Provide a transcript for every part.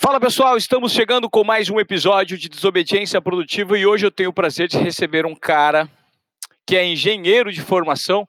Fala pessoal, estamos chegando com mais um episódio de Desobediência Produtiva e hoje eu tenho o prazer de receber um cara que é engenheiro de formação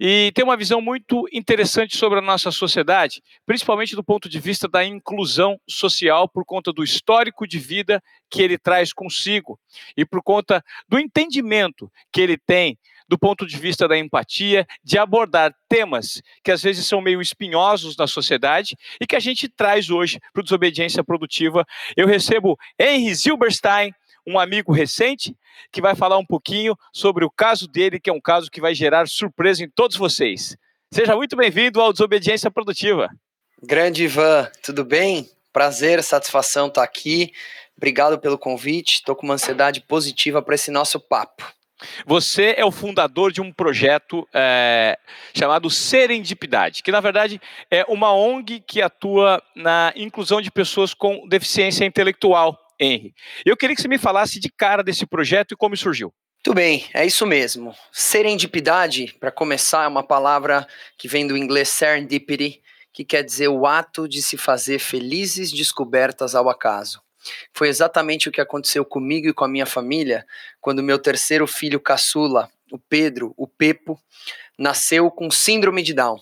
e tem uma visão muito interessante sobre a nossa sociedade, principalmente do ponto de vista da inclusão social, por conta do histórico de vida que ele traz consigo e por conta do entendimento que ele tem do ponto de vista da empatia, de abordar temas que às vezes são meio espinhosos na sociedade e que a gente traz hoje para o Desobediência Produtiva. Eu recebo Henry Zilberstein, um amigo recente, que vai falar um pouquinho sobre o caso dele, que é um caso que vai gerar surpresa em todos vocês. Seja muito bem-vindo ao Desobediência Produtiva. Grande Ivan, tudo bem? Prazer, satisfação estar aqui. Obrigado pelo convite. Estou com uma ansiedade positiva para esse nosso papo. Você é o fundador de um projeto é, chamado Serendipidade, que na verdade é uma ONG que atua na inclusão de pessoas com deficiência intelectual, Henry. Eu queria que você me falasse de cara desse projeto e como surgiu. Muito bem, é isso mesmo. Serendipidade, para começar, é uma palavra que vem do inglês serendipity, que quer dizer o ato de se fazer felizes descobertas ao acaso. Foi exatamente o que aconteceu comigo e com a minha família quando meu terceiro filho caçula, o Pedro, o Pepo, nasceu com síndrome de Down.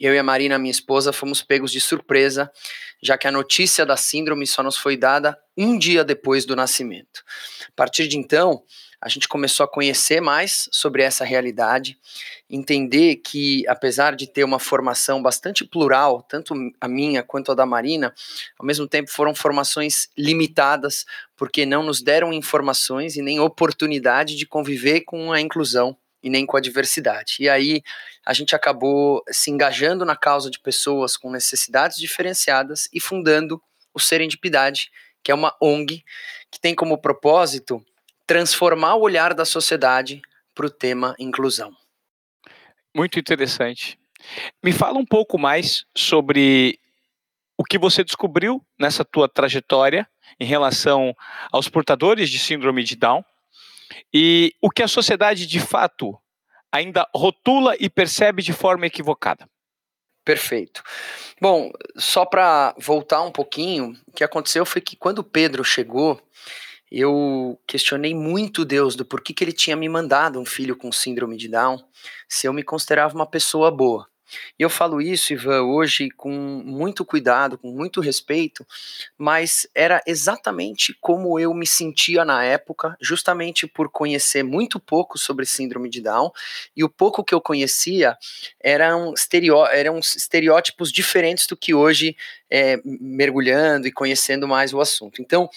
Eu e a Marina, minha esposa, fomos pegos de surpresa, já que a notícia da síndrome só nos foi dada um dia depois do nascimento. A partir de então, a gente começou a conhecer mais sobre essa realidade, entender que, apesar de ter uma formação bastante plural, tanto a minha quanto a da Marina, ao mesmo tempo foram formações limitadas, porque não nos deram informações e nem oportunidade de conviver com a inclusão e nem com a diversidade. E aí a gente acabou se engajando na causa de pessoas com necessidades diferenciadas e fundando o Serendipidade, que é uma ONG que tem como propósito transformar o olhar da sociedade para o tema inclusão. Muito interessante. Me fala um pouco mais sobre o que você descobriu nessa tua trajetória em relação aos portadores de síndrome de Down e o que a sociedade de fato ainda rotula e percebe de forma equivocada. Perfeito. Bom, só para voltar um pouquinho, o que aconteceu foi que quando Pedro chegou, eu questionei muito Deus do porquê que ele tinha me mandado um filho com síndrome de Down, se eu me considerava uma pessoa boa. E eu falo isso, Ivan, hoje com muito cuidado, com muito respeito, mas era exatamente como eu me sentia na época, justamente por conhecer muito pouco sobre síndrome de Down, e o pouco que eu conhecia eram, estereó eram estereótipos diferentes do que hoje, é, mergulhando e conhecendo mais o assunto. Então,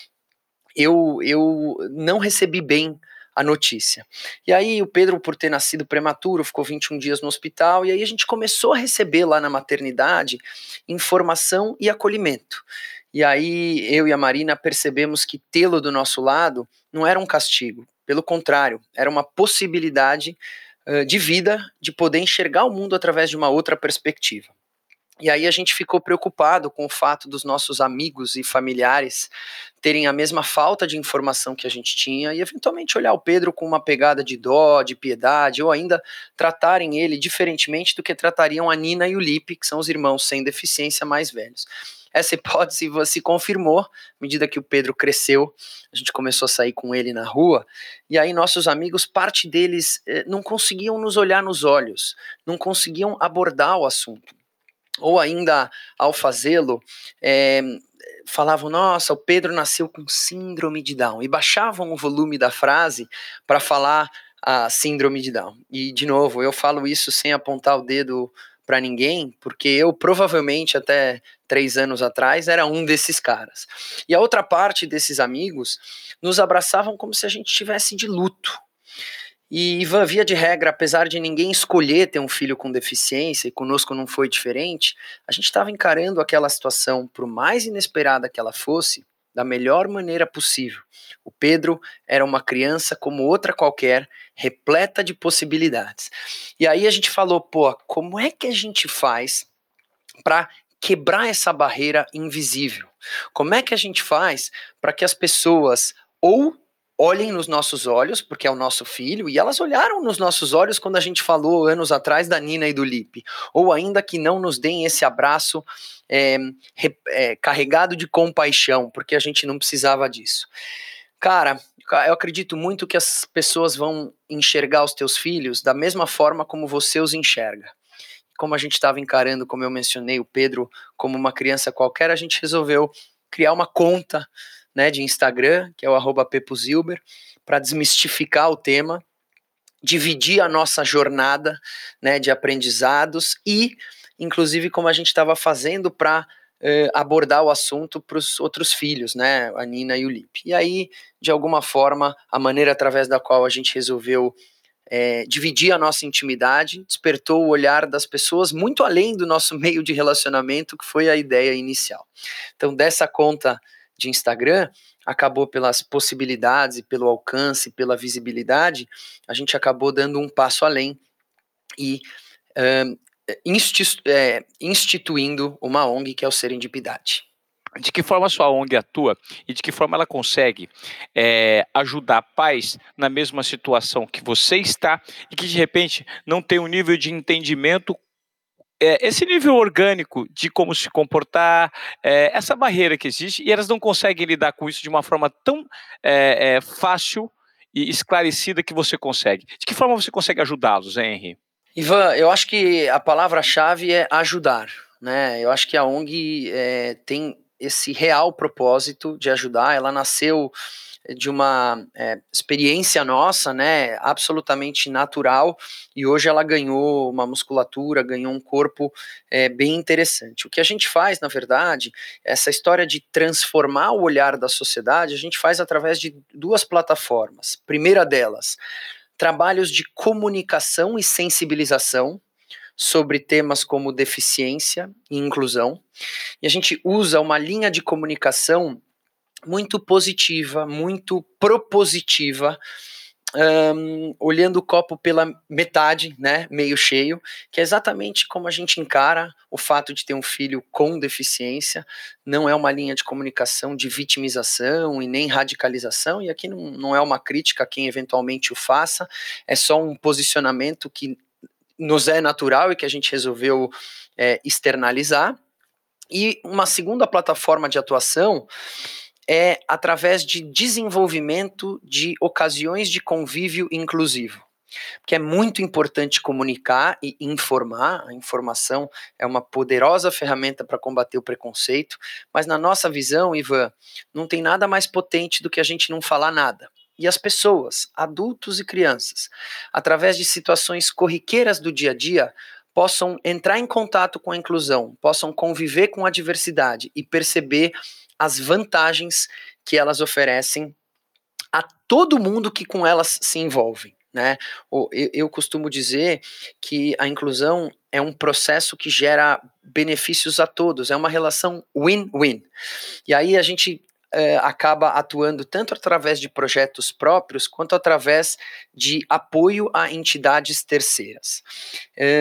eu, eu não recebi bem a notícia. E aí o Pedro, por ter nascido prematuro, ficou 21 dias no hospital, e aí a gente começou a receber lá na maternidade informação e acolhimento. E aí eu e a Marina percebemos que tê-lo do nosso lado não era um castigo, pelo contrário, era uma possibilidade uh, de vida, de poder enxergar o mundo através de uma outra perspectiva. E aí a gente ficou preocupado com o fato dos nossos amigos e familiares terem a mesma falta de informação que a gente tinha e eventualmente olhar o Pedro com uma pegada de dó, de piedade, ou ainda tratarem ele diferentemente do que tratariam a Nina e o Lipe, que são os irmãos sem deficiência mais velhos. Essa hipótese se confirmou à medida que o Pedro cresceu, a gente começou a sair com ele na rua, e aí nossos amigos, parte deles eh, não conseguiam nos olhar nos olhos, não conseguiam abordar o assunto ou ainda ao fazê-lo, é, falavam: Nossa, o Pedro nasceu com síndrome de Down, e baixavam o volume da frase para falar a síndrome de Down. E, de novo, eu falo isso sem apontar o dedo para ninguém, porque eu provavelmente até três anos atrás era um desses caras. E a outra parte desses amigos nos abraçavam como se a gente estivesse de luto. E, Ivan, via de regra, apesar de ninguém escolher ter um filho com deficiência, e conosco não foi diferente, a gente estava encarando aquela situação, por mais inesperada que ela fosse, da melhor maneira possível. O Pedro era uma criança como outra qualquer, repleta de possibilidades. E aí a gente falou, pô, como é que a gente faz para quebrar essa barreira invisível? Como é que a gente faz para que as pessoas ou olhem nos nossos olhos, porque é o nosso filho, e elas olharam nos nossos olhos quando a gente falou anos atrás da Nina e do Lipe, ou ainda que não nos deem esse abraço é, é, carregado de compaixão, porque a gente não precisava disso. Cara, eu acredito muito que as pessoas vão enxergar os teus filhos da mesma forma como você os enxerga. Como a gente estava encarando, como eu mencionei, o Pedro como uma criança qualquer, a gente resolveu criar uma conta né, de Instagram, que é o arroba Pepuzilber, para desmistificar o tema, dividir a nossa jornada né, de aprendizados e, inclusive, como a gente estava fazendo para eh, abordar o assunto para os outros filhos, né, a Nina e o Lip. E aí, de alguma forma, a maneira através da qual a gente resolveu é, dividir a nossa intimidade, despertou o olhar das pessoas muito além do nosso meio de relacionamento, que foi a ideia inicial. Então, dessa conta de Instagram, acabou pelas possibilidades, pelo alcance, pela visibilidade, a gente acabou dando um passo além e um, é, instituindo uma ONG que é o Serendipidade. De que forma a sua ONG atua e de que forma ela consegue é, ajudar pais na mesma situação que você está e que de repente não tem um nível de entendimento é, esse nível orgânico de como se comportar, é, essa barreira que existe, e elas não conseguem lidar com isso de uma forma tão é, é fácil e esclarecida que você consegue. De que forma você consegue ajudá-los, Henry? Ivan, eu acho que a palavra-chave é ajudar. Né? Eu acho que a ONG é, tem esse real propósito de ajudar. Ela nasceu de uma é, experiência nossa, né, absolutamente natural, e hoje ela ganhou uma musculatura, ganhou um corpo é, bem interessante. O que a gente faz, na verdade, essa história de transformar o olhar da sociedade, a gente faz através de duas plataformas. Primeira delas, trabalhos de comunicação e sensibilização, sobre temas como deficiência e inclusão. E a gente usa uma linha de comunicação muito positiva, muito propositiva, um, olhando o copo pela metade, né, meio cheio, que é exatamente como a gente encara o fato de ter um filho com deficiência. Não é uma linha de comunicação de vitimização e nem radicalização, e aqui não, não é uma crítica a quem eventualmente o faça, é só um posicionamento que nos é natural e que a gente resolveu é, externalizar. E uma segunda plataforma de atuação é através de desenvolvimento de ocasiões de convívio inclusivo. Porque é muito importante comunicar e informar. A informação é uma poderosa ferramenta para combater o preconceito, mas na nossa visão, Ivan, não tem nada mais potente do que a gente não falar nada. E as pessoas, adultos e crianças, através de situações corriqueiras do dia a dia, possam entrar em contato com a inclusão, possam conviver com a diversidade e perceber as vantagens que elas oferecem a todo mundo que com elas se envolve. Né? Eu, costumo dizer que a inclusão é um processo que gera benefícios a todos, é uma relação win-win. E aí a gente é, acaba atuando tanto através de projetos próprios quanto através de apoio a entidades terceiras.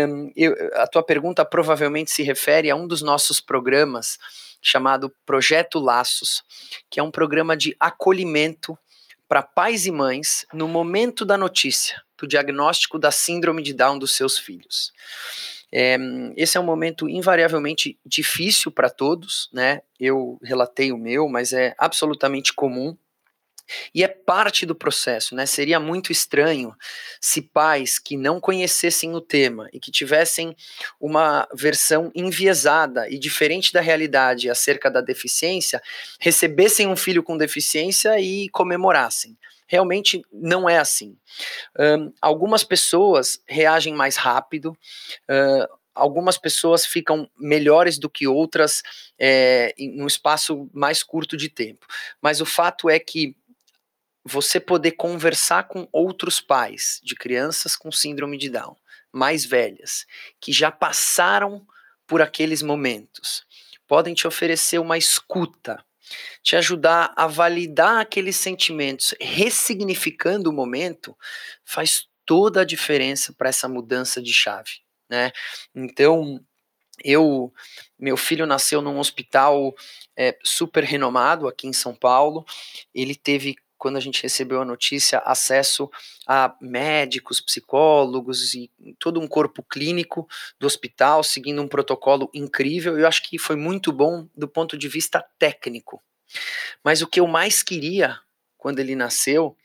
Um, eu, a tua pergunta provavelmente se refere a um dos nossos programas chamado Projeto Laços, que é um programa de acolhimento para pais e mães no momento da notícia do diagnóstico da síndrome de Down dos seus filhos. É, esse é um momento invariavelmente difícil para todos, né? Eu relatei o meu, mas é absolutamente comum e é parte do processo, né? Seria muito estranho se pais que não conhecessem o tema e que tivessem uma versão enviesada e diferente da realidade acerca da deficiência recebessem um filho com deficiência e comemorassem. Realmente não é assim. Um, algumas pessoas reagem mais rápido, uh, algumas pessoas ficam melhores do que outras é, em um espaço mais curto de tempo. Mas o fato é que você poder conversar com outros pais de crianças com síndrome de Down, mais velhas, que já passaram por aqueles momentos, podem te oferecer uma escuta, te ajudar a validar aqueles sentimentos, ressignificando o momento, faz toda a diferença para essa mudança de chave, né? Então, eu, meu filho nasceu num hospital é, super renomado aqui em São Paulo. Ele teve quando a gente recebeu a notícia, acesso a médicos, psicólogos e todo um corpo clínico do hospital, seguindo um protocolo incrível. Eu acho que foi muito bom do ponto de vista técnico. Mas o que eu mais queria quando ele nasceu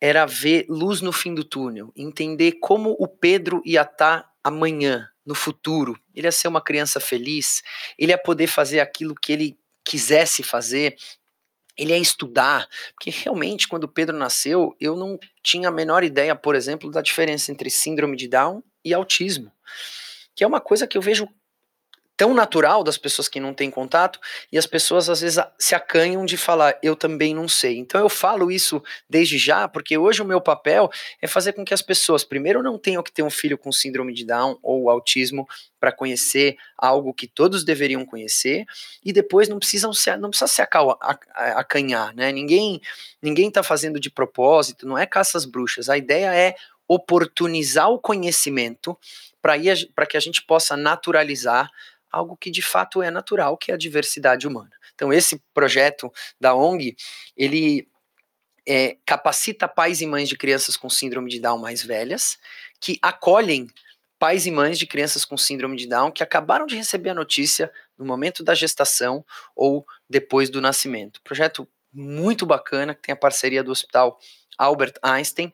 era ver luz no fim do túnel, entender como o Pedro ia estar tá amanhã, no futuro. Ele ia ser uma criança feliz, ele ia poder fazer aquilo que ele quisesse fazer, ele ia estudar, porque realmente quando Pedro nasceu, eu não tinha a menor ideia, por exemplo, da diferença entre síndrome de Down e autismo, que é uma coisa que eu vejo tão natural das pessoas que não têm contato e as pessoas às vezes se acanham de falar eu também não sei. Então eu falo isso desde já, porque hoje o meu papel é fazer com que as pessoas primeiro não tenham que ter um filho com síndrome de Down ou autismo para conhecer algo que todos deveriam conhecer e depois não precisam se não precisa se acanhar, né? Ninguém ninguém está fazendo de propósito, não é caça às bruxas. A ideia é oportunizar o conhecimento para que a gente possa naturalizar algo que de fato é natural, que é a diversidade humana. Então esse projeto da ONG, ele é, capacita pais e mães de crianças com síndrome de Down mais velhas, que acolhem pais e mães de crianças com síndrome de Down que acabaram de receber a notícia no momento da gestação ou depois do nascimento. Projeto muito bacana, que tem a parceria do Hospital Albert Einstein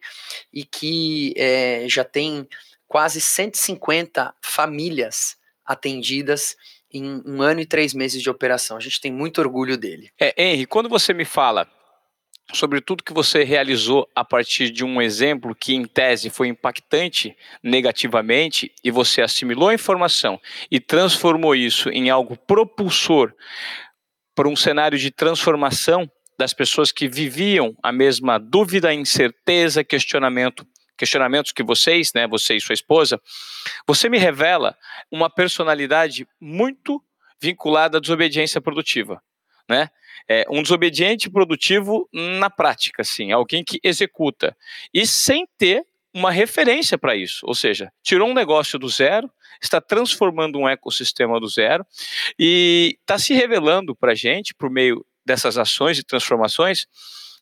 e que é, já tem quase 150 famílias atendidas em um ano e três meses de operação. A gente tem muito orgulho dele. É, Henry, quando você me fala sobre tudo que você realizou a partir de um exemplo que, em tese, foi impactante negativamente e você assimilou a informação e transformou isso em algo propulsor para um cenário de transformação das pessoas que viviam a mesma dúvida, incerteza, questionamento questionamentos que vocês, né, você e sua esposa, você me revela uma personalidade muito vinculada à desobediência produtiva, né? É um desobediente produtivo na prática, assim, alguém que executa e sem ter uma referência para isso, ou seja, tirou um negócio do zero, está transformando um ecossistema do zero e está se revelando para a gente, por meio dessas ações e transformações,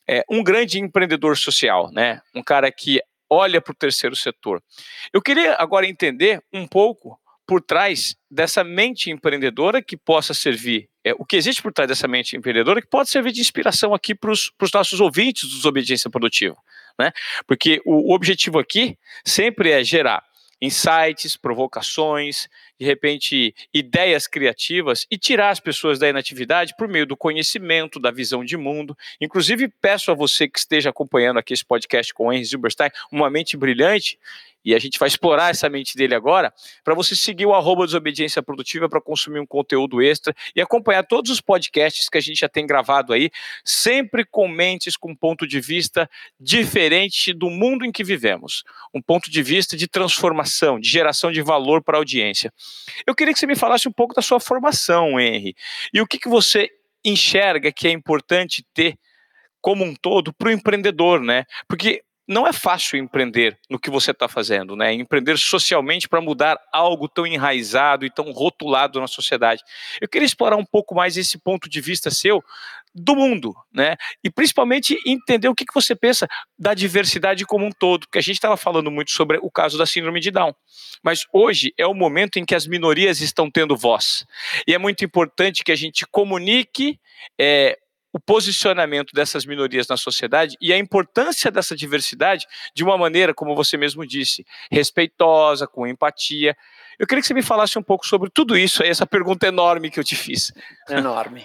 é, um grande empreendedor social, né? Um cara que olha para o terceiro setor. Eu queria agora entender um pouco por trás dessa mente empreendedora que possa servir, é, o que existe por trás dessa mente empreendedora que pode servir de inspiração aqui para os nossos ouvintes dos Desobediência Produtiva. Né? Porque o, o objetivo aqui sempre é gerar insights, provocações, de repente ideias criativas e tirar as pessoas da inatividade por meio do conhecimento, da visão de mundo. Inclusive, peço a você que esteja acompanhando aqui esse podcast com o Henry Zilberstein, uma mente brilhante, e a gente vai explorar essa mente dele agora, para você seguir o arroba Desobediência Produtiva para consumir um conteúdo extra e acompanhar todos os podcasts que a gente já tem gravado aí, sempre com mentes com um ponto de vista diferente do mundo em que vivemos. Um ponto de vista de transformação, de geração de valor para a audiência. Eu queria que você me falasse um pouco da sua formação, Henry, e o que, que você enxerga que é importante ter como um todo para o empreendedor, né? Porque não é fácil empreender no que você está fazendo, né? Empreender socialmente para mudar algo tão enraizado e tão rotulado na sociedade. Eu queria explorar um pouco mais esse ponto de vista seu do mundo, né? E principalmente entender o que, que você pensa da diversidade como um todo, porque a gente estava falando muito sobre o caso da síndrome de Down, mas hoje é o momento em que as minorias estão tendo voz e é muito importante que a gente comunique é, o posicionamento dessas minorias na sociedade e a importância dessa diversidade de uma maneira, como você mesmo disse, respeitosa, com empatia. Eu queria que você me falasse um pouco sobre tudo isso, essa pergunta enorme que eu te fiz. Enorme.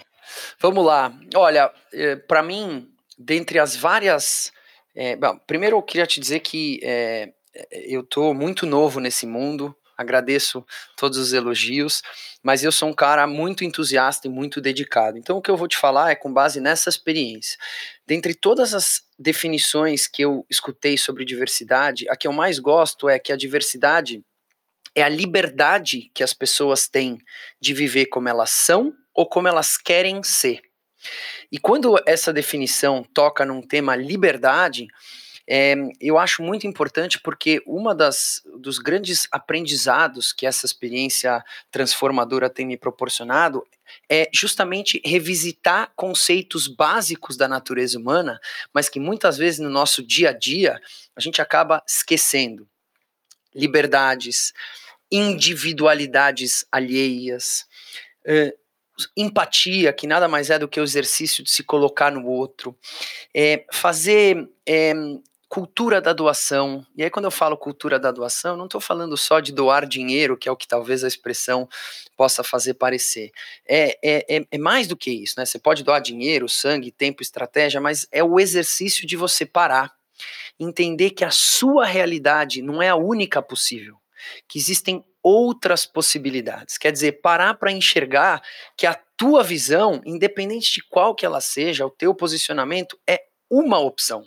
Vamos lá. Olha, eh, para mim, dentre as várias. É, bom, primeiro eu queria te dizer que é, eu estou muito novo nesse mundo, agradeço todos os elogios, mas eu sou um cara muito entusiasta e muito dedicado. Então, o que eu vou te falar é com base nessa experiência. Dentre todas as definições que eu escutei sobre diversidade, a que eu mais gosto é que a diversidade é a liberdade que as pessoas têm de viver como elas são ou como elas querem ser. E quando essa definição toca num tema liberdade, é, eu acho muito importante porque uma das dos grandes aprendizados que essa experiência transformadora tem me proporcionado é justamente revisitar conceitos básicos da natureza humana, mas que muitas vezes no nosso dia a dia a gente acaba esquecendo. Liberdades, individualidades alheias, uh, empatia, que nada mais é do que o exercício de se colocar no outro, é, fazer é, cultura da doação. E aí, quando eu falo cultura da doação, não estou falando só de doar dinheiro, que é o que talvez a expressão possa fazer parecer. É, é, é, é mais do que isso, né? Você pode doar dinheiro, sangue, tempo, estratégia, mas é o exercício de você parar, entender que a sua realidade não é a única possível, que existem outras possibilidades. Quer dizer, parar para enxergar que a tua visão, independente de qual que ela seja, o teu posicionamento é uma opção.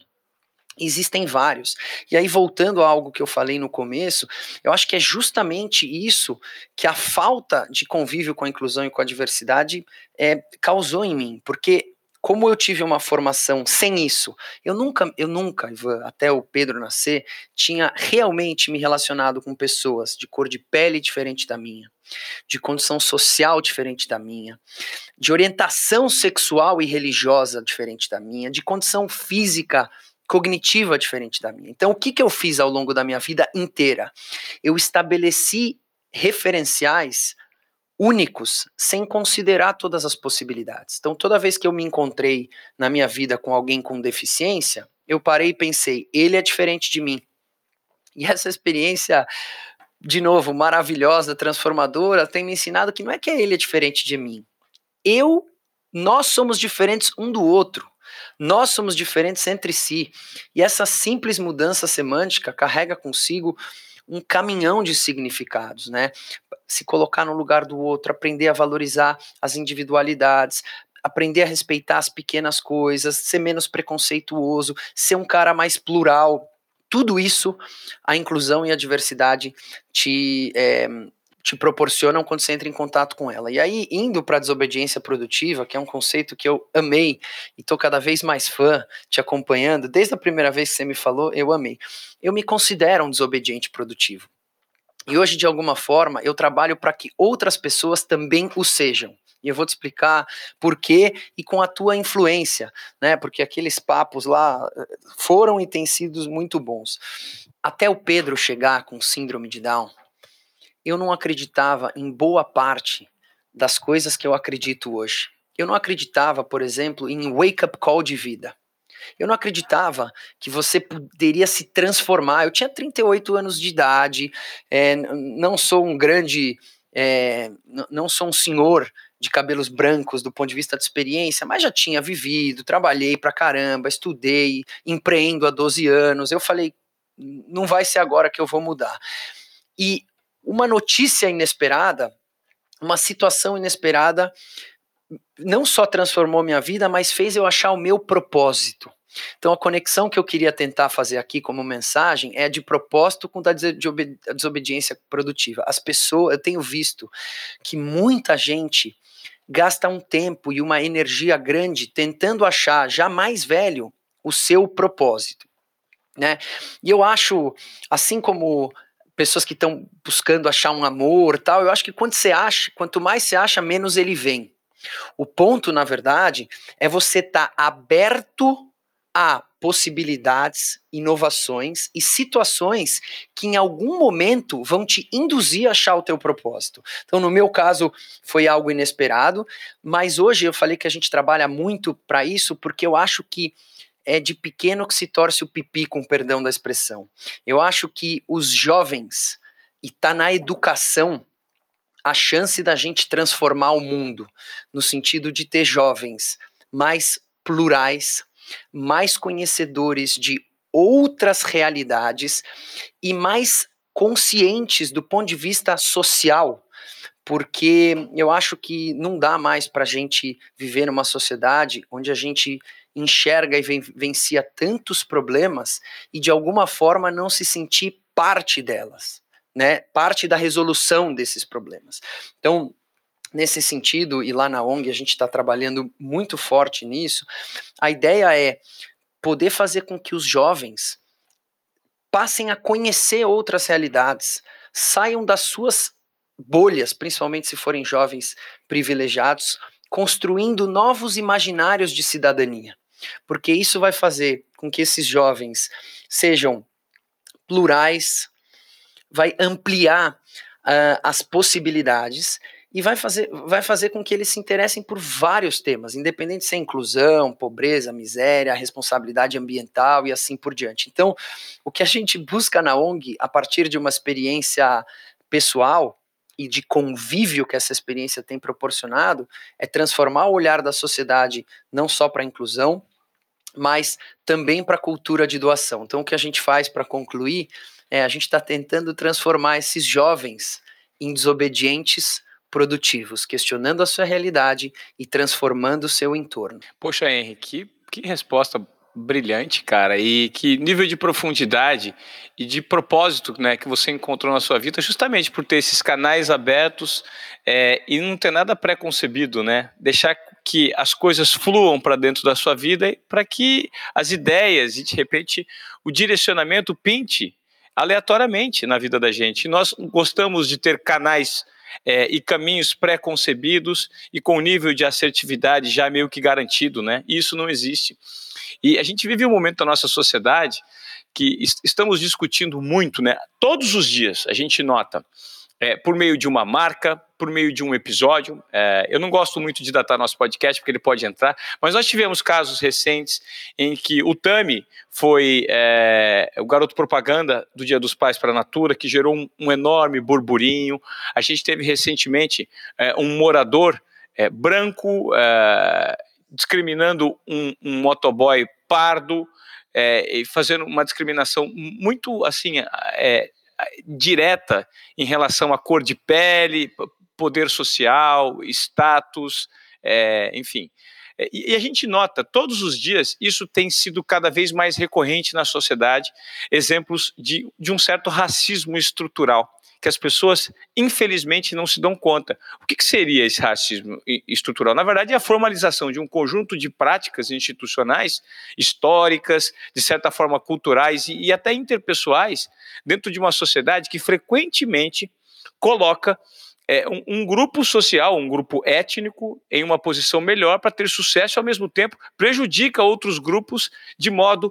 Existem vários. E aí, voltando a algo que eu falei no começo, eu acho que é justamente isso que a falta de convívio com a inclusão e com a diversidade é, causou em mim. Porque como eu tive uma formação sem isso, eu nunca, eu nunca, até o Pedro nascer, tinha realmente me relacionado com pessoas de cor de pele diferente da minha, de condição social diferente da minha, de orientação sexual e religiosa diferente da minha, de condição física cognitiva diferente da minha. Então, o que, que eu fiz ao longo da minha vida inteira? Eu estabeleci referenciais únicos, sem considerar todas as possibilidades. Então, toda vez que eu me encontrei na minha vida com alguém com deficiência, eu parei e pensei, ele é diferente de mim. E essa experiência, de novo, maravilhosa, transformadora, tem me ensinado que não é que ele é diferente de mim. Eu, nós somos diferentes um do outro. Nós somos diferentes entre si. E essa simples mudança semântica carrega consigo um caminhão de significados, né? Se colocar no lugar do outro, aprender a valorizar as individualidades, aprender a respeitar as pequenas coisas, ser menos preconceituoso, ser um cara mais plural. Tudo isso a inclusão e a diversidade te, é, te proporcionam quando você entra em contato com ela. E aí, indo para a desobediência produtiva, que é um conceito que eu amei e estou cada vez mais fã, te acompanhando, desde a primeira vez que você me falou, eu amei. Eu me considero um desobediente produtivo. E hoje, de alguma forma, eu trabalho para que outras pessoas também o sejam. E eu vou te explicar por quê e com a tua influência, né? Porque aqueles papos lá eh, foram e têm sido muito bons. Até o Pedro chegar com síndrome de Down, eu não acreditava em boa parte das coisas que eu acredito hoje. Eu não acreditava, por exemplo, em wake-up call de vida. Eu não acreditava que você poderia se transformar. Eu tinha 38 anos de idade, é, não sou um grande. É, não sou um senhor de cabelos brancos do ponto de vista de experiência, mas já tinha vivido, trabalhei pra caramba, estudei, empreendo há 12 anos. Eu falei, não vai ser agora que eu vou mudar. E uma notícia inesperada, uma situação inesperada, não só transformou minha vida, mas fez eu achar o meu propósito. Então, a conexão que eu queria tentar fazer aqui como mensagem é de propósito com a desobediência produtiva. As pessoas, eu tenho visto que muita gente gasta um tempo e uma energia grande tentando achar, já mais velho, o seu propósito. Né? E eu acho, assim como pessoas que estão buscando achar um amor tal. Eu acho que quando você acha, quanto mais você acha, menos ele vem. O ponto, na verdade, é você estar tá aberto a possibilidades, inovações e situações que em algum momento vão te induzir a achar o teu propósito. Então, no meu caso, foi algo inesperado, mas hoje eu falei que a gente trabalha muito para isso porque eu acho que é de pequeno que se torce o pipi, com perdão da expressão. Eu acho que os jovens, e tá na educação, a chance da gente transformar o mundo, no sentido de ter jovens mais plurais, mais conhecedores de outras realidades e mais conscientes do ponto de vista social, porque eu acho que não dá mais para a gente viver numa sociedade onde a gente enxerga e vencia tantos problemas e de alguma forma não se sentir parte delas, né? Parte da resolução desses problemas. Então, nesse sentido, e lá na ONG a gente está trabalhando muito forte nisso, a ideia é poder fazer com que os jovens passem a conhecer outras realidades, saiam das suas bolhas, principalmente se forem jovens privilegiados, construindo novos imaginários de cidadania. Porque isso vai fazer com que esses jovens sejam plurais, vai ampliar uh, as possibilidades e vai fazer, vai fazer com que eles se interessem por vários temas, independente se é inclusão, pobreza, miséria, responsabilidade ambiental e assim por diante. Então, o que a gente busca na ONG, a partir de uma experiência pessoal e de convívio que essa experiência tem proporcionado, é transformar o olhar da sociedade não só para a inclusão, mas também para a cultura de doação. Então, o que a gente faz para concluir é a gente está tentando transformar esses jovens em desobedientes produtivos, questionando a sua realidade e transformando o seu entorno. Poxa, Henrique, que, que resposta brilhante, cara, e que nível de profundidade e de propósito né, que você encontrou na sua vida, justamente por ter esses canais abertos é, e não ter nada pré-concebido, né? Deixar que as coisas fluam para dentro da sua vida para que as ideias e de repente o direcionamento pinte aleatoriamente na vida da gente. Nós gostamos de ter canais é, e caminhos pré-concebidos e com nível de assertividade já meio que garantido, né? E isso não existe. E a gente vive um momento da nossa sociedade que est estamos discutindo muito, né? Todos os dias a gente nota é, por meio de uma marca, por meio de um episódio. É, eu não gosto muito de datar nosso podcast, porque ele pode entrar, mas nós tivemos casos recentes em que o Tami foi é, o garoto propaganda do Dia dos Pais para a Natura, que gerou um, um, enorme burburinho. A gente teve recentemente é, um morador é, branco é, discriminando um, um motoboy pardo. e fazendo uma discriminação muito assim direta em relação à cor de pele, poder social, status, é, enfim. É, e a gente nota, todos os dias, isso tem sido cada vez mais recorrente na sociedade, exemplos de, de um certo racismo estrutural que as pessoas, infelizmente, não se dão conta. O que, que, seria esse racismo estrutural? Na verdade, é a formalização de um conjunto de práticas institucionais, históricas, de certa forma culturais e, e até interpessoais, dentro de uma sociedade que frequentemente coloca é, um, um, grupo social, um grupo étnico, em uma posição melhor para ter sucesso ao mesmo tempo, prejudica outros grupos de modo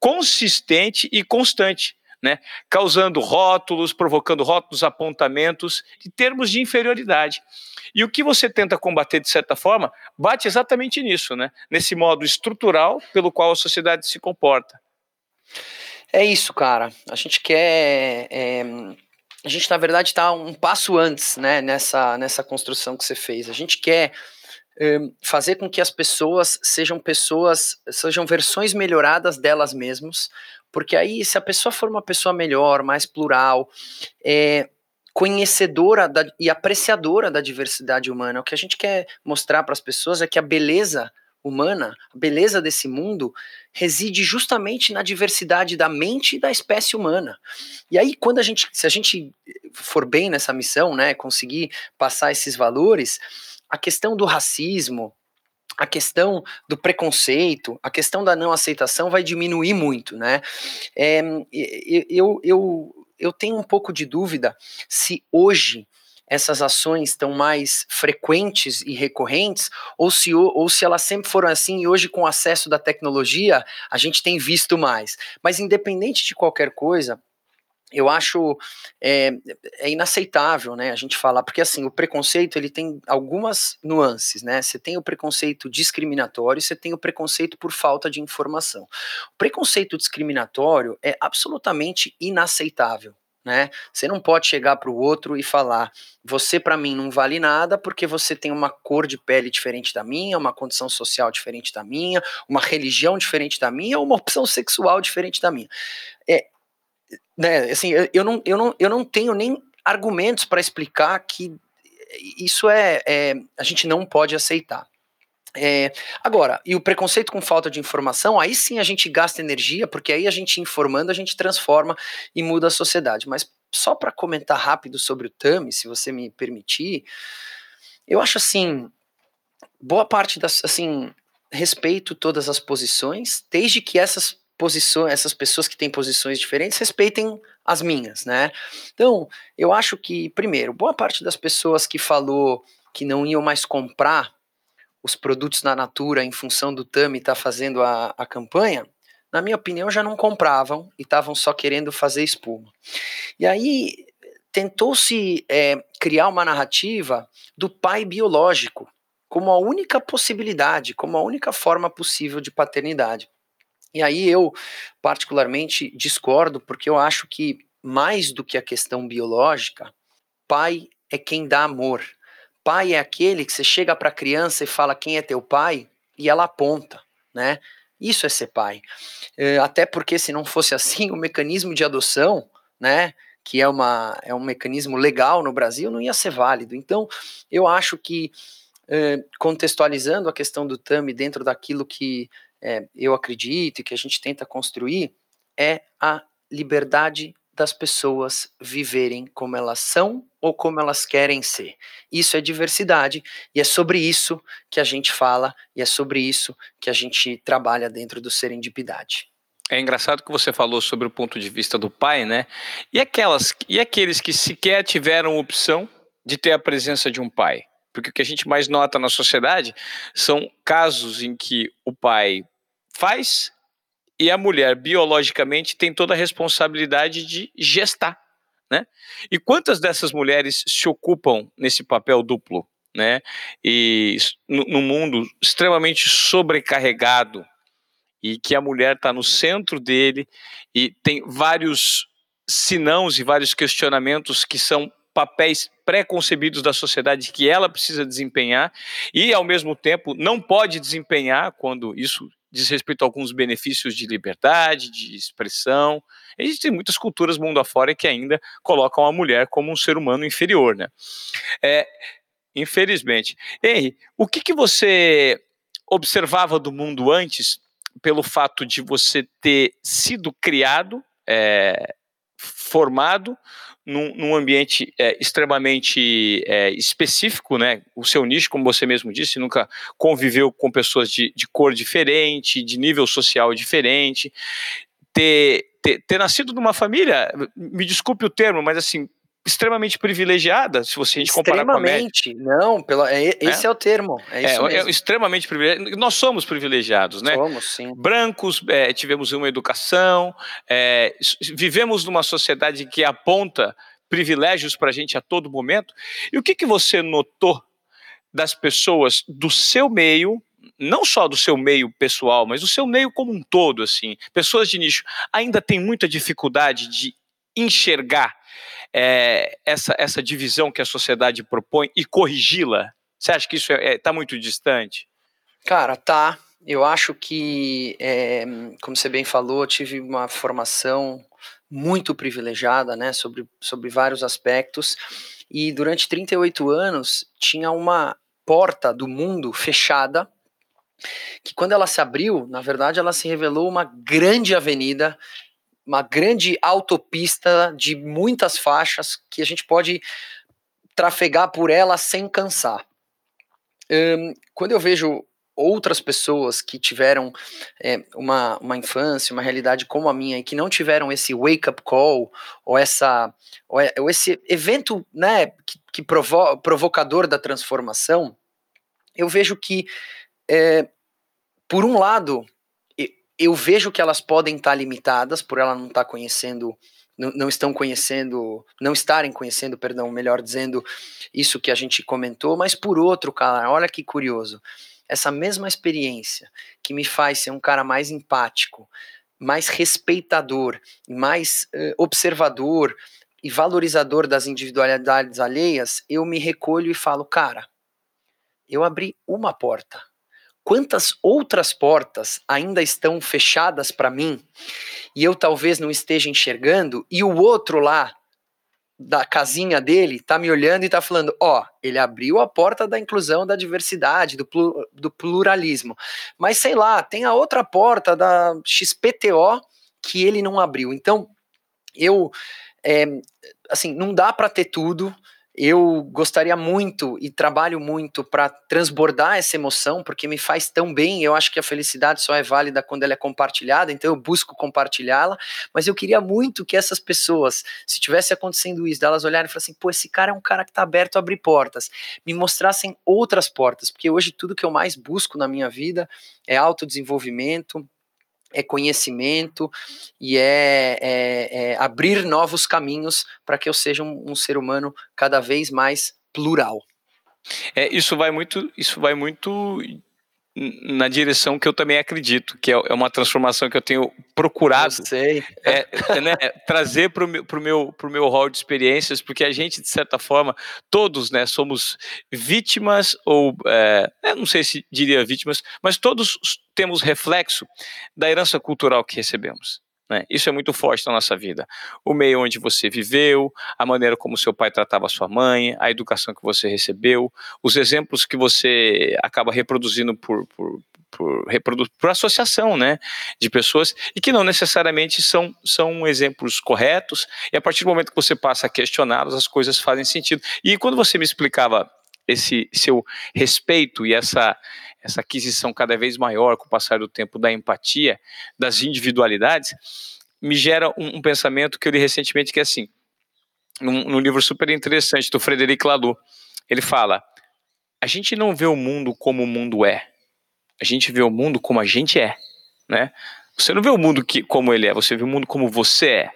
consistente e constante né, causando rótulos, provocando rótulos, apontamentos de termos de inferioridade. E o que você tenta combater, de certa forma, bate exatamente nisso, né, nesse modo estrutural pelo qual a sociedade se comporta. É isso, cara. A gente quer. É, a gente, na verdade, está um passo antes né, nessa, nessa construção que você fez. A gente quer é, fazer com que as pessoas sejam pessoas, sejam versões melhoradas delas mesmas, porque aí, se a pessoa for uma pessoa melhor, mais plural, é, conhecedora da, e apreciadora da diversidade humana, o que a gente quer mostrar para as pessoas é que a beleza humana, a beleza desse mundo, reside justamente na diversidade da mente e da espécie humana. E aí, quando a gente, se a gente for bem nessa missão, né, conseguir passar esses valores, a questão do racismo, a questão do preconceito, a questão da não aceitação vai diminuir muito, né? É, eu, eu, eu tenho um pouco de dúvida se hoje essas ações estão mais frequentes e recorrentes, ou se, ou se elas sempre foram assim e hoje, com o acesso da tecnologia, a gente tem visto mais. Mas, independente de qualquer coisa, eu acho é, é, inaceitável, né, a gente falar, porque assim, o preconceito ele tem algumas nuances, né, você tem o preconceito discriminatório, você tem o preconceito por falta de informação. O preconceito discriminatório é absolutamente inaceitável, né, você não pode chegar para o outro e falar, você para mim não vale nada porque você tem uma cor de pele diferente da minha, uma condição social diferente da minha, uma religião diferente da minha, uma opção sexual diferente da minha. É, né, assim, eu não, eu não, eu não tenho nem argumentos para explicar que isso é, é, a gente não pode aceitar. É, agora, e o preconceito com falta de informação, aí sim a gente gasta energia, porque aí a gente informando, a gente transforma e muda a sociedade. Mas só para comentar rápido sobre o TAMI, se você me permitir, eu acho assim, boa parte das, assim, respeito todas as posições, desde que essas posições, essas pessoas que têm posições diferentes respeitem as minhas, né? Então, eu acho que, primeiro, boa parte das pessoas que falou que não iam mais comprar os produtos da Natura em função do Tami estar tá fazendo a, a campanha, na minha opinião, já não compravam e estavam só querendo fazer espuma. E aí tentou-se é, criar uma narrativa do pai biológico como a única possibilidade, como a única forma possível de paternidade. E aí eu, particularmente, discordo, porque eu acho que, mais do que a questão biológica, pai é quem dá amor. Pai é aquele que você chega para a criança e fala quem é teu pai e ela aponta, né? Isso é ser pai. É, até porque se não fosse assim, o mecanismo de adoção, né, que é, uma, é um mecanismo legal no Brasil, não ia ser válido. Então, eu acho que, é, contextualizando a questão do TAMI dentro daquilo que é, eu acredito e que a gente tenta construir, é a liberdade das pessoas viverem como elas são ou como elas querem ser. Isso é diversidade e é sobre isso que a gente fala e é sobre isso que a gente trabalha dentro do Serendipidade. É engraçado que você falou sobre o ponto de vista do pai, né? E aquelas e aqueles que sequer tiveram opção de ter a presença de um pai? Porque o que a gente mais nota na sociedade são casos em que o pai faz e a mulher biologicamente tem toda a responsabilidade de gestar, né? E quantas dessas mulheres se ocupam nesse papel duplo, né? E no, mundo extremamente sobrecarregado e que a mulher está no centro dele e tem vários sinãos e vários questionamentos que são papéis pré-concebidos da sociedade que ela precisa desempenhar e, ao mesmo tempo, não pode desempenhar quando isso diz respeito a alguns benefícios de liberdade, de expressão. Existem muitas culturas mundo afora que ainda colocam a mulher como um ser humano inferior, né? É, infelizmente. Henry, o que, que você observava do mundo antes pelo fato de você ter sido criado, é, formado num, num ambiente é, extremamente é, específico, né? O seu nicho, como você mesmo disse, nunca conviveu com pessoas de, de cor diferente, de nível social diferente. Ter, ter, ter nascido numa família, me desculpe o termo, mas assim, extremamente privilegiada, se você a gente comparar com a média. não, pela, é, esse é? é? o termo, é, é é, é extremamente privilegiado, nós somos privilegiados, né? Somos, sim. Brancos, é, tivemos uma educação, é, vivemos numa sociedade que aponta privilégios para a gente a todo momento, e o que, que você notou das pessoas do seu meio, não só do seu meio pessoal, mas do seu meio como um todo, assim, pessoas de nicho, ainda tem muita dificuldade de enxergar é, essa, essa divisão que a sociedade propõe e corrigi-la? Você acha que isso está é, é, tá muito distante? Cara, tá. Eu acho que, é, como você bem falou, tive uma formação muito privilegiada, né, sobre, sobre vários aspectos, e durante 38 anos tinha uma porta do mundo fechada, que quando ela se abriu, na verdade ela se revelou uma grande avenida uma grande autopista de muitas faixas que a gente pode trafegar por ela sem cansar. Um, quando eu vejo outras pessoas que tiveram é, uma, uma infância, uma realidade como a minha e que não tiveram esse wake-up call ou essa ou, é, ou, esse evento né, que, que provo provocador da transformação, eu vejo que é, por um lado eu vejo que elas podem estar limitadas por ela não estar conhecendo, não, não, estão conhecendo, não estarem conhecendo, perdão, melhor dizendo, isso que a gente comentou, mas por outro, cara, olha que curioso. Essa mesma experiência que me faz ser um cara mais empático, mais respeitador, mais uh, observador e valorizador das individualidades alheias, eu me recolho e falo, cara, eu abri uma porta quantas outras portas ainda estão fechadas para mim e eu talvez não esteja enxergando e o outro lá da casinha dele tá me olhando e tá falando, ó, oh, ele abriu a porta da inclusão, da diversidade, do, do pluralismo, mas sei lá, tem a outra porta da XPTO que ele não abriu. Então, eu, é, assim, não dá para ter tudo, eu gostaria muito e trabalho muito para transbordar essa emoção, porque me faz tão bem. Eu acho que a felicidade só é válida quando ela é compartilhada, então eu busco compartilhá-la. Mas eu queria muito que essas pessoas, se tivesse acontecendo isso, elas olharem e falarem assim: pô, esse cara é um cara que está aberto a abrir portas, me mostrassem outras portas, porque hoje tudo que eu mais busco na minha vida é autodesenvolvimento, é conhecimento e é, é, é abrir novos caminhos para que eu seja um, um, ser humano cada vez mais plural. É, isso vai muito, isso vai muito na direção que eu também acredito, que é, é uma transformação que eu tenho procurado é, é, né, trazer para o meu, pro meu, pro meu hall de experiências, porque a gente, de certa forma, todos né, somos vítimas, ou é, não sei se diria vítimas, mas todos temos reflexo da herança cultural que recebemos. Né? Isso é muito forte na nossa vida. O meio onde você viveu, a maneira como seu pai tratava sua mãe, a educação que você recebeu, os exemplos que você acaba reproduzindo por, por, por, por associação né, de pessoas e que não necessariamente são, são exemplos corretos, e a partir do momento que você passa a questioná-los, as coisas fazem sentido. E quando você me explicava esse seu respeito e essa, essa aquisição cada vez maior com o passar do tempo da empatia, das individualidades, me gera um, um pensamento que eu li recentemente que é assim, num, num livro super interessante do Frederic Laloux, ele fala, a gente não vê o mundo como o mundo é, a gente vê o mundo como a gente é, né? Você não vê o mundo que, como ele é, você vê o mundo como você é.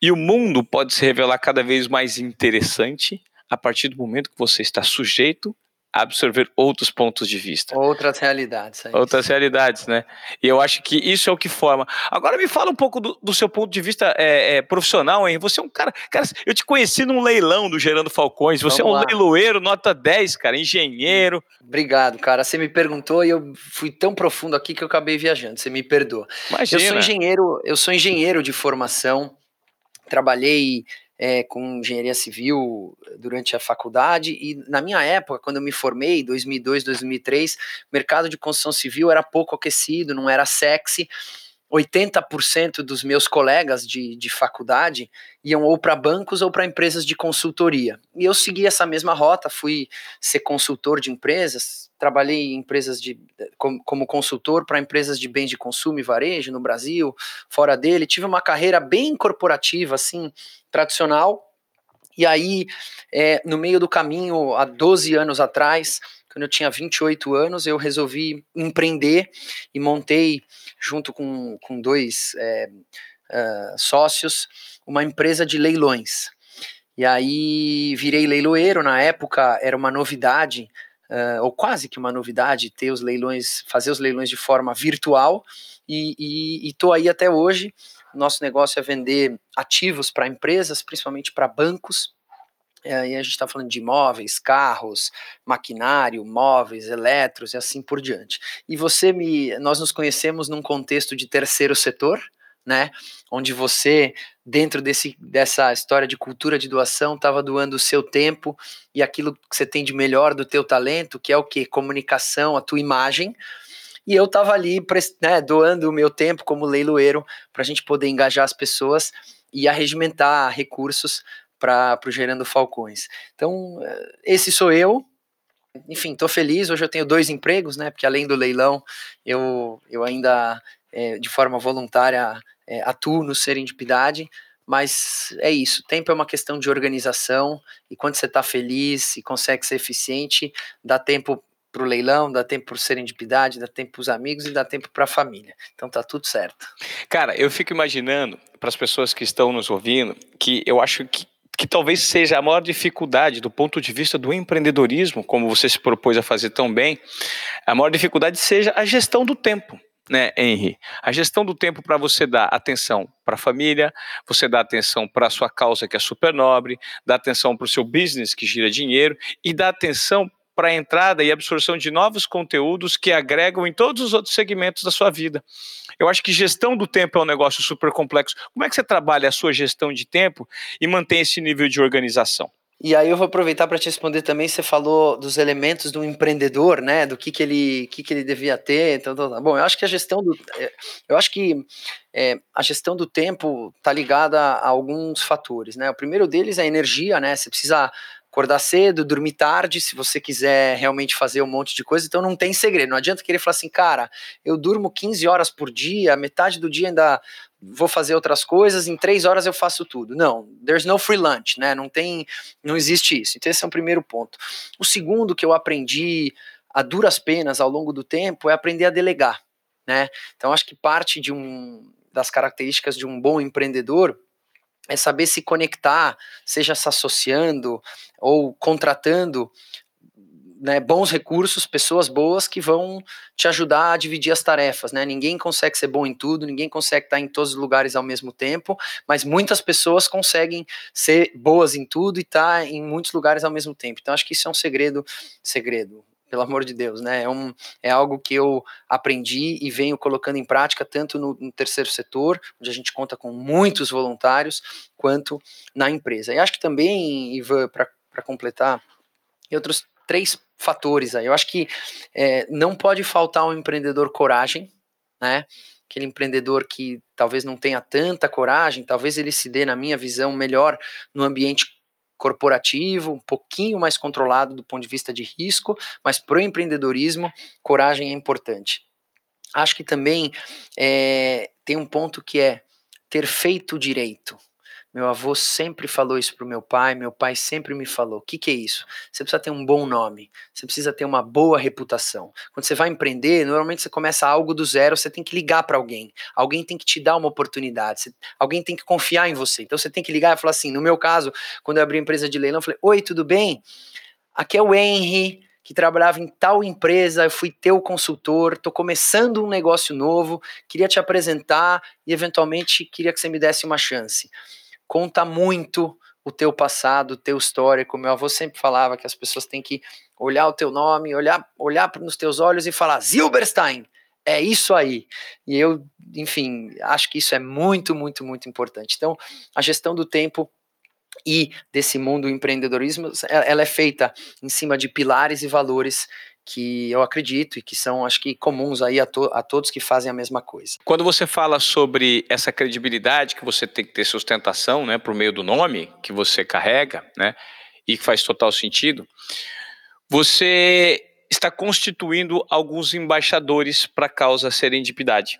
E o mundo pode se revelar cada vez mais interessante a partir do momento que você está sujeito a absorver outros pontos de vista. Outras realidades. É outras realidades, né? E eu acho que isso é o que forma. Agora me fala um pouco do, do seu ponto de vista é, é, profissional, hein? Você é um cara. Cara, eu te conheci num leilão do Gerando Falcões. Você Vamos é um lá. leiloeiro, nota 10, cara, engenheiro. Obrigado, cara. Você me perguntou e eu fui tão profundo aqui que eu acabei viajando. Você me perdoa. Imagina. Eu sou engenheiro, eu sou engenheiro de formação. Trabalhei é, com engenharia civil durante a faculdade e na minha época, quando eu me formei, 2002, 2003, o mercado de construção civil era pouco aquecido, não era sexy. 80% dos meus colegas de, de faculdade iam ou para bancos ou para empresas de consultoria. E eu segui essa mesma rota, fui ser consultor de empresas, trabalhei em empresas de, como, como consultor para empresas de bens de consumo e varejo no Brasil, fora dele. Tive uma carreira bem corporativa, assim, tradicional. E aí, é, no meio do caminho, há 12 anos atrás, quando eu tinha 28 anos, eu resolvi empreender e montei, junto com, com dois é, uh, sócios, uma empresa de leilões. E aí virei leiloeiro, na época era uma novidade, uh, ou quase que uma novidade, ter os leilões, fazer os leilões de forma virtual, e estou aí até hoje. Nosso negócio é vender ativos para empresas, principalmente para bancos, e aí a gente está falando de imóveis, carros, maquinário, móveis, eletros e assim por diante. E você me, nós nos conhecemos num contexto de terceiro setor, né? Onde você, dentro desse, dessa história de cultura de doação, estava doando o seu tempo e aquilo que você tem de melhor do teu talento, que é o que? Comunicação, a tua imagem. E eu estava ali né, doando o meu tempo como leiloeiro para a gente poder engajar as pessoas e arregimentar recursos para o Gerando Falcões. Então, eh, esse sou eu. Enfim, estou feliz. Hoje eu tenho dois empregos, né? Porque além do leilão, eu, eu ainda, é, de forma voluntária, é, atuo no Serendipidade. Mas é isso, tempo é uma questão de organização, e quando você está feliz e consegue ser eficiente, dá tempo para o leilão, dá tempo para serendipidade, dá tempo para os amigos e dá tempo para a família. Então tá tudo certo. Cara, eu fico imaginando para as pessoas que estão nos ouvindo que eu acho que que talvez seja a maior dificuldade do ponto de vista do empreendedorismo, como você se propôs a fazer tão bem, a maior dificuldade seja a gestão do tempo. Né, Henry? A gestão do tempo para você dar atenção para a família, você dar atenção para a sua causa que é super nobre, dar atenção para o seu business que gira dinheiro e dar atenção para a entrada e absorção de novos conteúdos que agregam em todos os outros segmentos da sua vida. Eu acho que gestão do tempo é um negócio super complexo. Como é que você trabalha a sua gestão de tempo e mantém esse nível de organização? E aí eu vou aproveitar para te responder também, você falou dos elementos do empreendedor, né, do que, que, ele, que, que ele devia ter, então, então tá bom, eu acho que a gestão do, é, eu acho que é, a gestão do tempo está ligada a alguns fatores, né, o primeiro deles é a energia, né, você precisa acordar cedo, dormir tarde, se você quiser realmente fazer um monte de coisa. Então não tem segredo. Não adianta querer falar assim, cara, eu durmo 15 horas por dia, metade do dia ainda vou fazer outras coisas, em três horas eu faço tudo. Não, there's no free lunch, né? Não tem, não existe isso. Então esse é o primeiro ponto. O segundo que eu aprendi a duras penas ao longo do tempo é aprender a delegar, né? Então acho que parte de um das características de um bom empreendedor é saber se conectar, seja se associando ou contratando né, bons recursos, pessoas boas que vão te ajudar a dividir as tarefas, né? Ninguém consegue ser bom em tudo, ninguém consegue estar em todos os lugares ao mesmo tempo, mas muitas pessoas conseguem ser boas em tudo e estar em muitos lugares ao mesmo tempo. Então acho que isso é um segredo, segredo, pelo amor de Deus, né? É, um, é algo que eu aprendi e venho colocando em prática tanto no, no terceiro setor, onde a gente conta com muitos voluntários, quanto na empresa. E acho que também, Ivan, para completar, e outros três fatores aí. Eu acho que é, não pode faltar um empreendedor coragem, né? Aquele empreendedor que talvez não tenha tanta coragem, talvez ele se dê, na minha visão, melhor no ambiente corporativo, um pouquinho mais controlado do ponto de vista de risco, mas para o empreendedorismo, coragem é importante. Acho que também é, tem um ponto que é ter feito direito. Meu avô sempre falou isso para o meu pai, meu pai sempre me falou. O que, que é isso? Você precisa ter um bom nome, você precisa ter uma boa reputação. Quando você vai empreender, normalmente você começa algo do zero, você tem que ligar para alguém. Alguém tem que te dar uma oportunidade, você, alguém tem que confiar em você. Então você tem que ligar e falar assim: no meu caso, quando eu abri a empresa de leilão, eu falei: Oi, tudo bem? Aqui é o Henry que trabalhava em tal empresa, eu fui teu consultor, estou começando um negócio novo, queria te apresentar e eventualmente queria que você me desse uma chance conta muito o teu passado, o teu histórico. Meu avô sempre falava que as pessoas têm que olhar o teu nome, olhar, olhar nos teus olhos e falar Zilberstein, é isso aí. E eu, enfim, acho que isso é muito, muito, muito importante. Então, a gestão do tempo e desse mundo empreendedorismo, ela é feita em cima de pilares e valores que eu acredito e que são, acho que, comuns aí a, to a todos que fazem a mesma coisa. Quando você fala sobre essa credibilidade que você tem que ter sustentação, né, por meio do nome que você carrega, né, e que faz total sentido, você está constituindo alguns embaixadores para a causa serendipidade.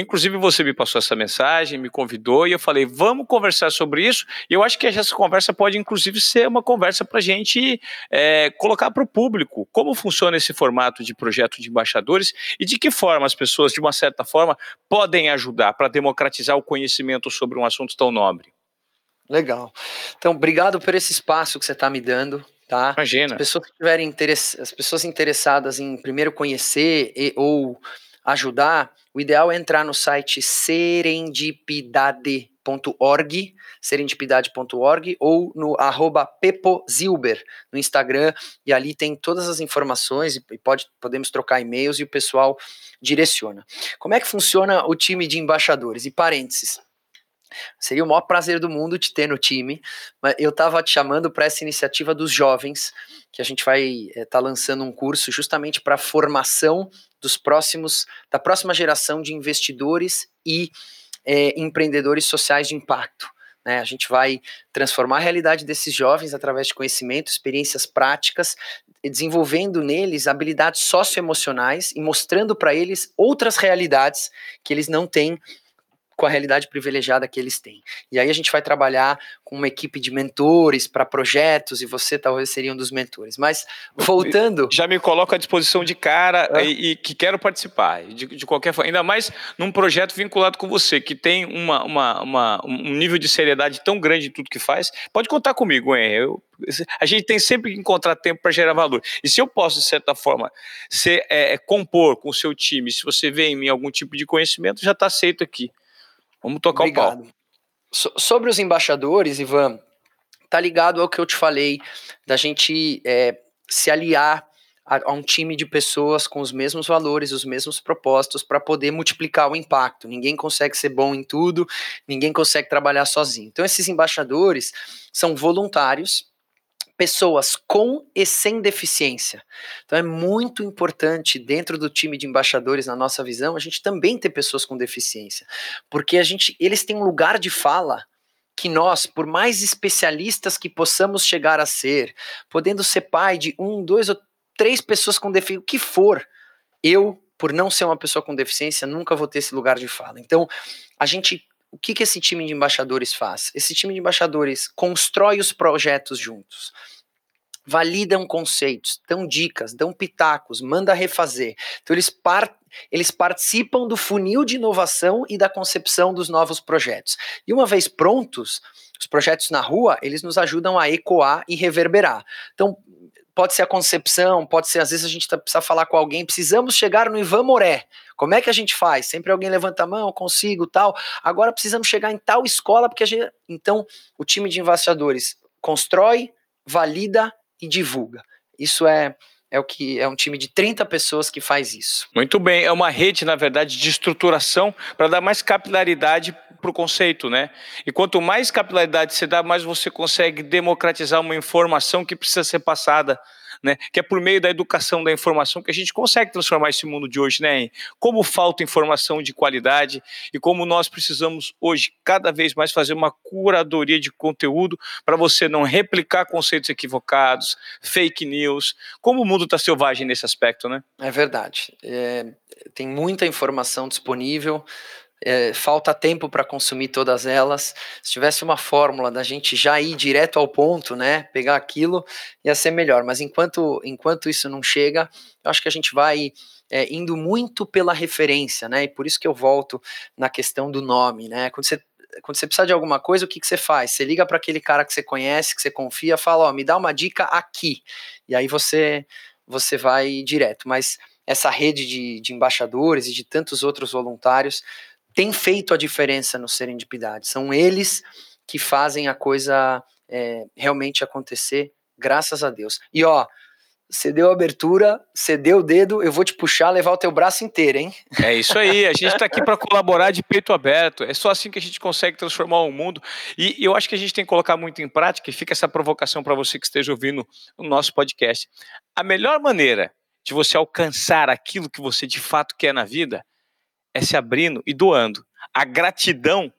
Inclusive, você me passou essa mensagem, me convidou e eu falei, vamos conversar sobre isso. E eu acho que essa conversa pode, inclusive, ser uma conversa para a gente é, colocar para o público como funciona esse formato de projeto de embaixadores e de que forma as pessoas, de uma certa forma, podem ajudar para democratizar o conhecimento sobre um assunto tão nobre. Legal. Então, obrigado por esse espaço que você está me dando. Tá? Imagina. As pessoas que tiverem interesse, as pessoas interessadas em primeiro conhecer e, ou ajudar, o ideal é entrar no site serendipidade.org, serendipidade.org, ou no arroba pepozilber no Instagram, e ali tem todas as informações, e pode, podemos trocar e-mails e o pessoal direciona. Como é que funciona o time de embaixadores? E parênteses, Seria o maior prazer do mundo te ter no time, mas eu estava te chamando para essa iniciativa dos jovens, que a gente vai estar é, tá lançando um curso justamente para formação dos próximos, da próxima geração de investidores e é, empreendedores sociais de impacto. Né? A gente vai transformar a realidade desses jovens através de conhecimento, experiências práticas, desenvolvendo neles habilidades socioemocionais e mostrando para eles outras realidades que eles não têm com a realidade privilegiada que eles têm. E aí a gente vai trabalhar com uma equipe de mentores para projetos e você talvez seria um dos mentores. Mas voltando, já me coloco à disposição de cara é. e, e, que quero participar de, de, qualquer forma, ainda mais num projeto vinculado com você que tem uma, uma, uma, um nível de seriedade tão grande em tudo que faz. Pode contar comigo, hein? Eu, a gente tem sempre que encontrar tempo para gerar valor. E se eu posso, de certa forma, ser, é, compor com o seu time, se você vê em mim algum tipo de conhecimento, já está aceito aqui. Vamos tocar Obrigado. o pau. So, sobre os embaixadores, Ivan, tá ligado ao que eu te falei, da gente é, se aliar a, a, um time de pessoas com os mesmos valores, os mesmos propósitos, para poder multiplicar o impacto. Ninguém consegue ser bom em tudo, ninguém consegue trabalhar sozinho. Então, esses embaixadores são voluntários pessoas com e sem deficiência. Então é muito importante dentro do time de embaixadores, na nossa visão, a gente também ter pessoas com deficiência, porque a gente, eles têm um lugar de fala que nós, por mais especialistas que possamos chegar a ser, podendo ser pai de um, dois ou três pessoas com deficiência, o que for, eu, por não ser uma pessoa com deficiência, nunca vou ter esse lugar de fala. Então, a gente o que, que esse time de embaixadores faz? Esse time de embaixadores constrói os projetos juntos validam conceitos, dão dicas, dão pitacos, manda refazer. Então eles, par eles participam do funil de inovação e da concepção dos novos projetos. E uma vez prontos, os projetos na rua, eles nos ajudam a ecoar e reverberar. Então, pode ser a concepção, pode ser, às vezes a gente tá, precisa falar com alguém, precisamos chegar no Ivan Moré. Como é que a gente faz? Sempre alguém levanta a mão, consigo, tal. Agora precisamos chegar em tal escola, porque a gente. Então, o time de investidores constrói, valida e divulga. Isso é é o que é um time de 30 pessoas que faz isso. Muito bem, é uma rede, na verdade, de estruturação para dar mais capilaridade para o conceito, né? E quanto mais capilaridade você dá, mais você consegue democratizar uma informação que precisa ser passada né? Que é por meio da educação da informação que a gente consegue transformar esse mundo de hoje, né? Em como falta informação de qualidade e como nós precisamos hoje cada vez mais fazer uma curadoria de conteúdo para você não replicar conceitos equivocados, fake news. Como o mundo está selvagem nesse aspecto, né? É verdade. É, tem muita informação disponível é, falta tempo para consumir todas elas. Se tivesse uma fórmula da gente já ir direto ao ponto, né, pegar aquilo, ia ser melhor. Mas enquanto, enquanto isso não chega, eu acho que a gente vai é, indo muito pela referência, né? E por isso que eu volto na questão do nome, né? Quando você quando você precisa de alguma coisa, o que, que você faz? Você liga para aquele cara que você conhece, que você confia, fala, ó, me dá uma dica aqui. E aí você você vai direto. Mas essa rede de, de embaixadores e de tantos outros voluntários tem feito a diferença no Serendipidade. São eles que fazem a coisa é, realmente acontecer, graças a Deus. E ó, você deu a abertura, você deu o dedo, eu vou te puxar, levar o teu braço inteiro, hein? É isso aí, a gente está aqui para colaborar de peito aberto. É só assim que a gente consegue transformar o mundo. E eu acho que a gente tem que colocar muito em prática, e fica essa provocação para você que esteja ouvindo o nosso podcast. A melhor maneira de você alcançar aquilo que você de fato quer na vida é se abrindo e doando. A gratidão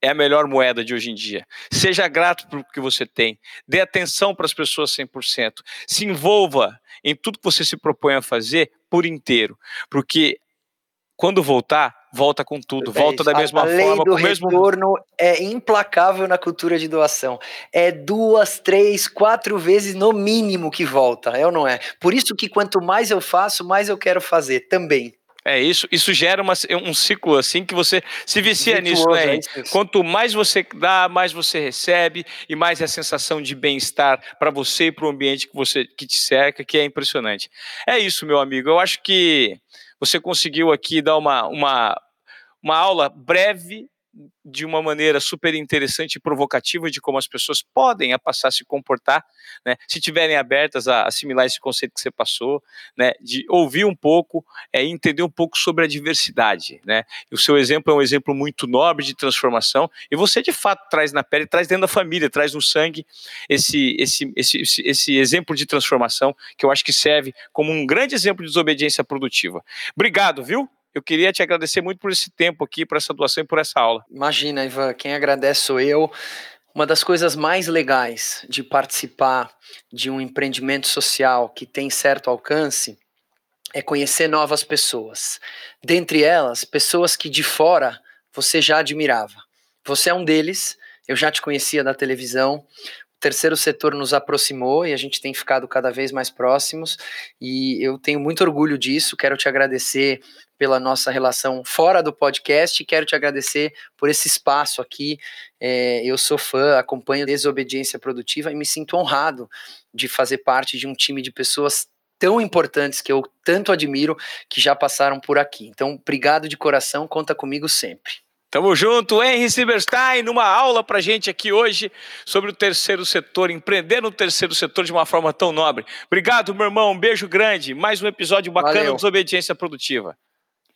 é a melhor moeda de hoje em dia. Seja grato pelo que você tem. Dê atenção para as pessoas 100%. Se envolva em tudo que você se propõe a fazer por inteiro. Porque quando voltar, volta com tudo, é volta da mesma a lei forma. do com mesmo... retorno é implacável na cultura de doação. É duas, três, quatro vezes no mínimo que volta, é ou não é? Por isso que quanto mais eu faço, mais eu quero fazer também. É isso, isso gera uma, um ciclo assim que você se vicia nisso, né? É Quanto mais você dá, mais você recebe e mais é a sensação de bem-estar para você e para o ambiente que você que te cerca, que é impressionante. É isso, meu amigo. Eu acho que você conseguiu aqui dar uma, uma, uma aula breve de uma maneira super interessante e provocativa de como as pessoas podem a passar a se comportar, né, se tiverem abertas a assimilar esse conceito que você passou, né, de ouvir um pouco, é, entender um pouco sobre a diversidade, né, o seu exemplo é um exemplo muito nobre de transformação, e você de fato traz na pele, traz dentro da família, traz no sangue esse, esse, esse, esse, esse exemplo de transformação que eu acho que serve como um grande exemplo de desobediência produtiva. Obrigado, viu? Eu queria te agradecer muito por esse tempo aqui, por essa doação e por essa aula. Imagina, Ivan, quem agradece sou eu. Uma das coisas mais legais de participar de um empreendimento social que tem certo alcance é conhecer novas pessoas. Dentre elas, pessoas que de fora você já admirava. Você é um deles, eu já te conhecia da televisão, terceiro setor nos aproximou e a gente tem ficado cada vez mais próximos e eu tenho muito orgulho disso. Quero te agradecer pela nossa relação fora do podcast quero te agradecer por esse espaço aqui. É, eu sou fã, acompanho Desobediência Produtiva e me sinto honrado de fazer parte de um time de pessoas tão importantes que eu tanto admiro que já passaram por aqui. Então, obrigado de coração, conta comigo sempre. Tamo junto, Henry Silverstein, numa aula pra gente aqui hoje sobre o terceiro setor, empreender no terceiro setor de uma forma tão nobre. Obrigado, meu irmão, um beijo grande, mais um episódio bacana Valeu. de Desobediência Produtiva.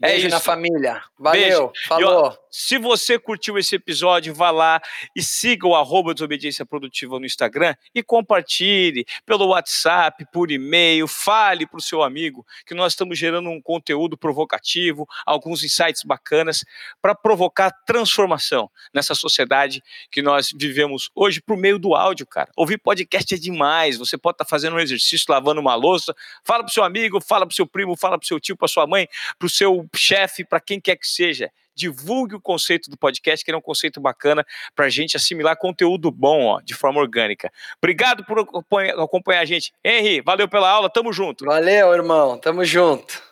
É Beijo é na família. Valeu. Beijo. Falou. ó, se você curtiu esse episódio, vá lá e siga o arroba Desobediência Produtiva no Instagram e compartilhe pelo WhatsApp, por e-mail, fale para o seu amigo que nós estamos gerando um conteúdo provocativo, alguns insights bacanas para provocar transformação nessa sociedade que nós vivemos hoje por meio do áudio, cara. Ouvir podcast é demais. Você pode estar tá fazendo um exercício, lavando uma louça, fala para o seu amigo, fala para o seu primo, fala para o seu tio, para sua mãe, para o seu chefe, para quem quer que seja. Divulgue o conceito do podcast, que é um conceito bacana para a gente assimilar conteúdo bom, ó, de forma orgânica. Obrigado por acompanhar a gente. Henry, valeu pela aula, tamo junto. Valeu, irmão, tamo junto.